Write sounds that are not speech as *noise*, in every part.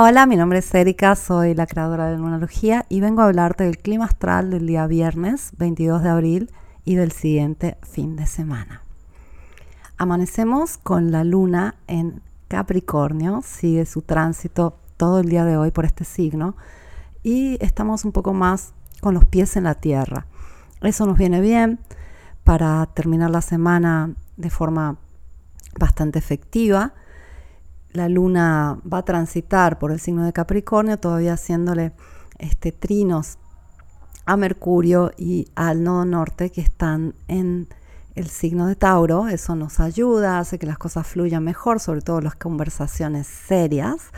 Hola, mi nombre es Erika, soy la creadora de Lunalogía y vengo a hablarte del clima astral del día viernes 22 de abril y del siguiente fin de semana. Amanecemos con la luna en Capricornio, sigue su tránsito todo el día de hoy por este signo y estamos un poco más con los pies en la tierra. Eso nos viene bien para terminar la semana de forma bastante efectiva la luna va a transitar por el signo de Capricornio, todavía haciéndole este, trinos a Mercurio y al nodo norte que están en el signo de Tauro. Eso nos ayuda, hace que las cosas fluyan mejor, sobre todo las conversaciones serias.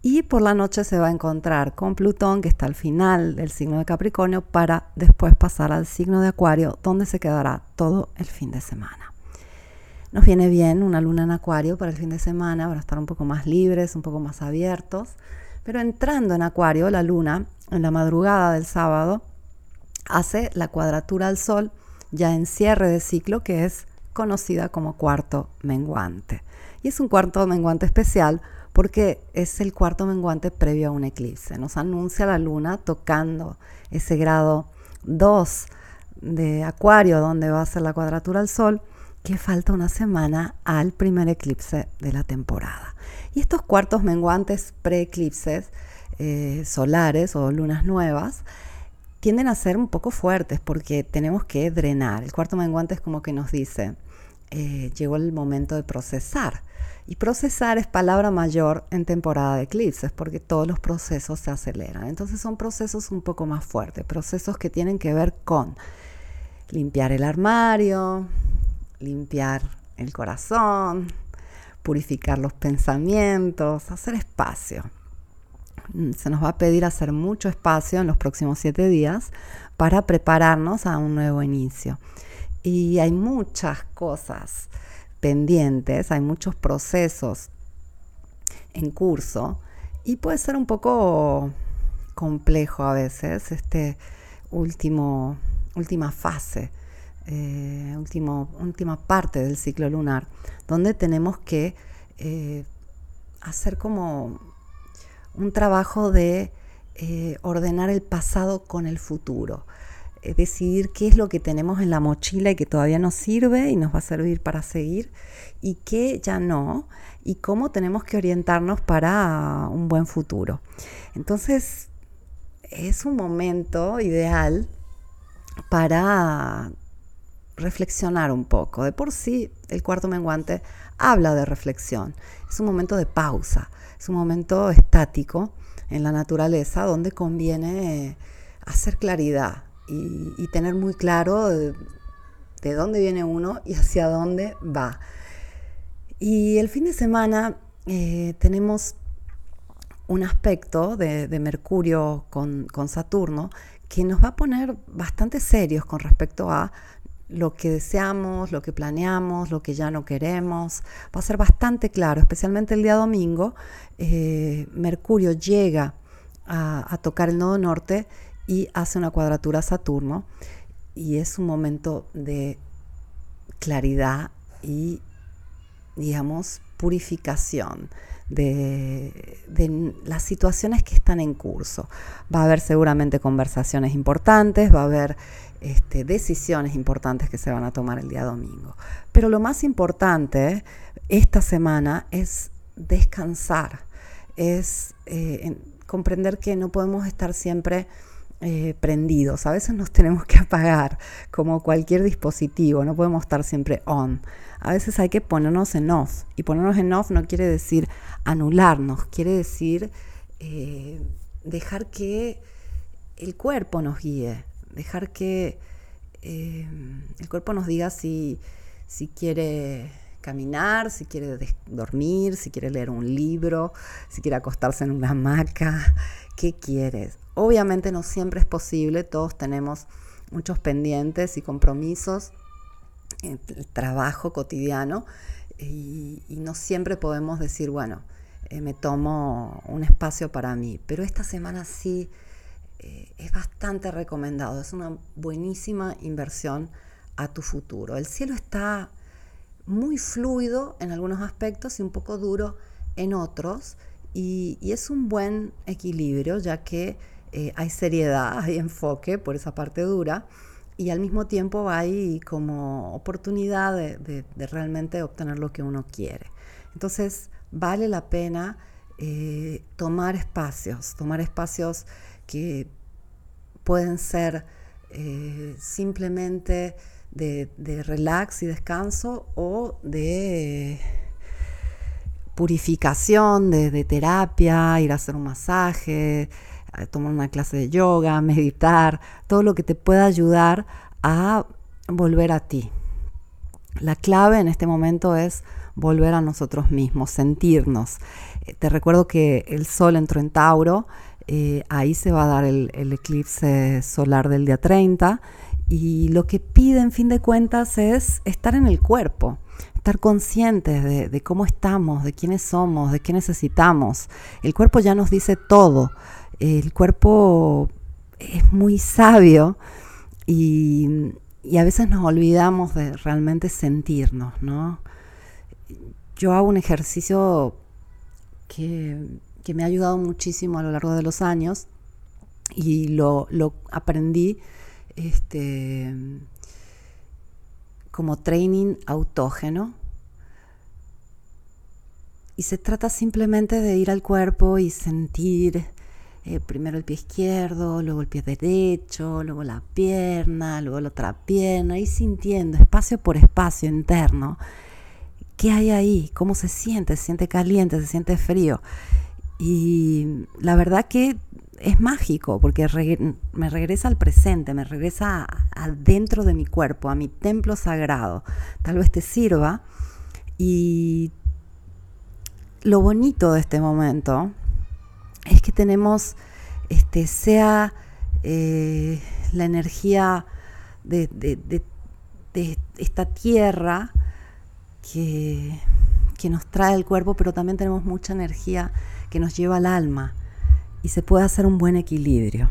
Y por la noche se va a encontrar con Plutón, que está al final del signo de Capricornio, para después pasar al signo de Acuario, donde se quedará todo el fin de semana. Nos viene bien una luna en acuario para el fin de semana, para estar un poco más libres, un poco más abiertos. Pero entrando en acuario, la luna, en la madrugada del sábado, hace la cuadratura al sol ya en cierre de ciclo, que es conocida como cuarto menguante. Y es un cuarto menguante especial porque es el cuarto menguante previo a un eclipse. Nos anuncia la luna tocando ese grado 2 de acuario donde va a ser la cuadratura al sol que falta una semana al primer eclipse de la temporada. Y estos cuartos menguantes pre-eclipses eh, solares o lunas nuevas tienden a ser un poco fuertes porque tenemos que drenar. El cuarto menguante es como que nos dice, eh, llegó el momento de procesar. Y procesar es palabra mayor en temporada de eclipses porque todos los procesos se aceleran. Entonces son procesos un poco más fuertes, procesos que tienen que ver con limpiar el armario, limpiar el corazón, purificar los pensamientos, hacer espacio. Mm, se nos va a pedir hacer mucho espacio en los próximos siete días para prepararnos a un nuevo inicio. Y hay muchas cosas pendientes, hay muchos procesos en curso y puede ser un poco complejo a veces este último, última fase eh, última parte del ciclo lunar, donde tenemos que eh, hacer como un trabajo de eh, ordenar el pasado con el futuro. decidir qué es lo que tenemos en la mochila y que todavía nos sirve y nos va a servir para seguir y qué ya no y cómo tenemos que orientarnos para un buen futuro. Entonces, es un momento ideal para reflexionar un poco. De por sí, el cuarto menguante habla de reflexión. Es un momento de pausa, es un momento estático en la naturaleza donde conviene hacer claridad y, tener muy claro de, dónde viene uno y hacia dónde va. Y el fin de semana eh, tenemos un aspecto de, Mercurio con, con, Saturno que nos va a poner bastante serios con respecto a lo que deseamos, lo que planeamos, lo que ya no queremos. Va a ser bastante claro, especialmente el día domingo. Eh, Mercurio llega a, tocar el nodo norte y hace una cuadratura a Saturno. Y es un momento de claridad y, digamos, purificación de, las situaciones que están en curso. Va a haber seguramente conversaciones importantes, va a haber este, decisiones importantes que se van a tomar el día domingo. Pero lo más importante esta semana es descansar, es eh, comprender que no podemos estar siempre eh, prendidos, a veces nos *laughs* tenemos que apagar como cualquier dispositivo, no podemos estar siempre on. A veces hay que ponernos en off y ponernos en off no quiere decir anularnos, quiere decir eh, dejar que el cuerpo nos guíe, dejar que eh, el cuerpo nos diga si, si quiere caminar, si quiere dormir, si quiere leer un libro, si quiere acostarse en una hamaca, ¿qué quieres? Obviamente no siempre es posible, todos tenemos muchos pendientes y compromisos, el trabajo cotidiano, y, no siempre podemos decir, bueno, eh, me tomo un espacio para mí, pero esta semana sí eh, es bastante recomendado, es una buenísima inversión a tu futuro. El cielo está muy fluido en algunos aspectos y un poco duro en otros y, es un buen equilibrio ya que eh, hay seriedad, hay enfoque por esa parte dura y al mismo tiempo hay como oportunidad de, realmente obtener lo que uno quiere. Entonces vale la pena eh, tomar espacios, tomar espacios que pueden ser eh, simplemente de, relax y descanso o de purificación, de, terapia, ir a hacer un masaje, tomar una clase de yoga, *laughs* meditar, todo lo que te pueda ayudar a volver a ti. La clave en este momento es volver a nosotros mismos, sentirnos. Eh, te recuerdo que el sol entró en Tauro, eh, ahí se va a dar el, eclipse solar del día 30 y lo que pide en fin de cuentas es estar en el cuerpo, estar conscientes de, cómo estamos, de quiénes somos, de qué necesitamos. El cuerpo ya nos dice todo. El cuerpo es muy sabio y, a veces nos olvidamos de realmente sentirnos, ¿no? Yo hago un ejercicio que, me ha ayudado muchísimo a lo largo de los años y lo, aprendí este, como training autógeno. Y se trata simplemente de ir al cuerpo y sentir eh, primero el pie izquierdo, luego el pie derecho, luego la pierna, luego la otra pierna, y sintiendo espacio por espacio interno. ¿Qué hay ahí? ¿Cómo se siente? ¿Se siente caliente? ¿Se siente frío? Y la verdad que es mágico porque me regresa al presente, me regresa adentro de mi cuerpo, a mi templo sagrado. Tal vez te sirva. Y lo bonito de este momento es que tenemos, este, sea eh, la energía de, esta tierra que, que nos trae el cuerpo, pero también tenemos mucha energía que nos lleva al alma y se puede hacer un buen equilibrio.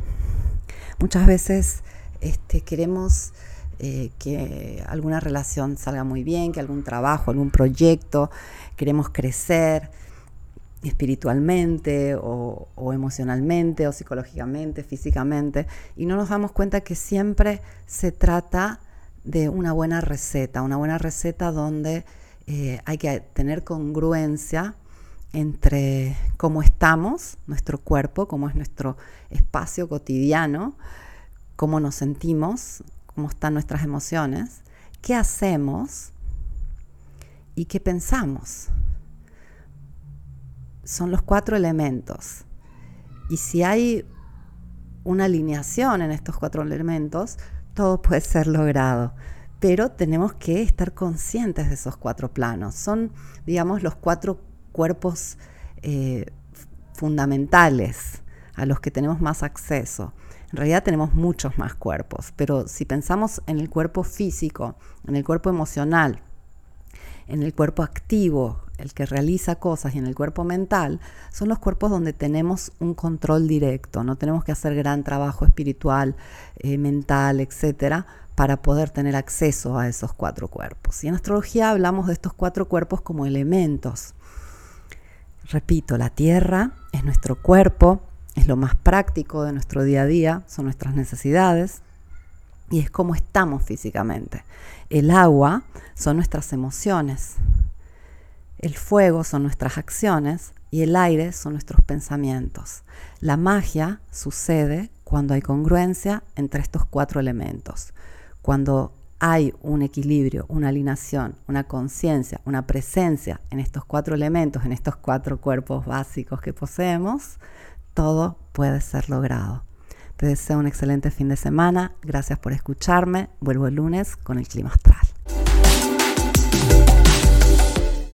Muchas veces este, queremos eh, que alguna relación salga muy bien, que algún trabajo, algún proyecto, queremos crecer, espiritualmente o, emocionalmente o psicológicamente, físicamente, y no nos damos cuenta que siempre se trata de una buena receta, una buena receta donde eh, hay que tener congruencia entre cómo estamos, nuestro cuerpo, cómo es nuestro espacio cotidiano, cómo nos sentimos, cómo están nuestras emociones, qué hacemos y qué pensamos son los cuatro elementos. Y si hay una alineación en estos cuatro elementos, todo puede ser logrado. Pero tenemos que estar conscientes de esos cuatro planos. Son, digamos, los cuatro cuerpos eh, fundamentales a los que tenemos más acceso. En realidad tenemos muchos más cuerpos, pero si pensamos en el cuerpo físico, en el cuerpo emocional, en el cuerpo activo, el que realiza cosas, y en el cuerpo mental, son los cuerpos donde tenemos un control directo. No tenemos que hacer gran trabajo espiritual, eh, mental, etcétera, para poder tener acceso a esos cuatro cuerpos. Y en astrología hablamos de estos cuatro cuerpos como elementos. Repito, la tierra es nuestro cuerpo, es lo más práctico de nuestro día a día, son nuestras necesidades y es como estamos físicamente. El agua son nuestras emociones, el fuego son nuestras acciones y el aire son nuestros pensamientos. La magia sucede cuando hay congruencia entre estos cuatro elementos, cuando hay un equilibrio, una alineación, una conciencia, una presencia en estos cuatro elementos, en estos cuatro cuerpos básicos que poseemos, todo puede ser logrado. Te deseo un excelente fin de semana. Gracias por escucharme. Vuelvo el lunes con el clima astral.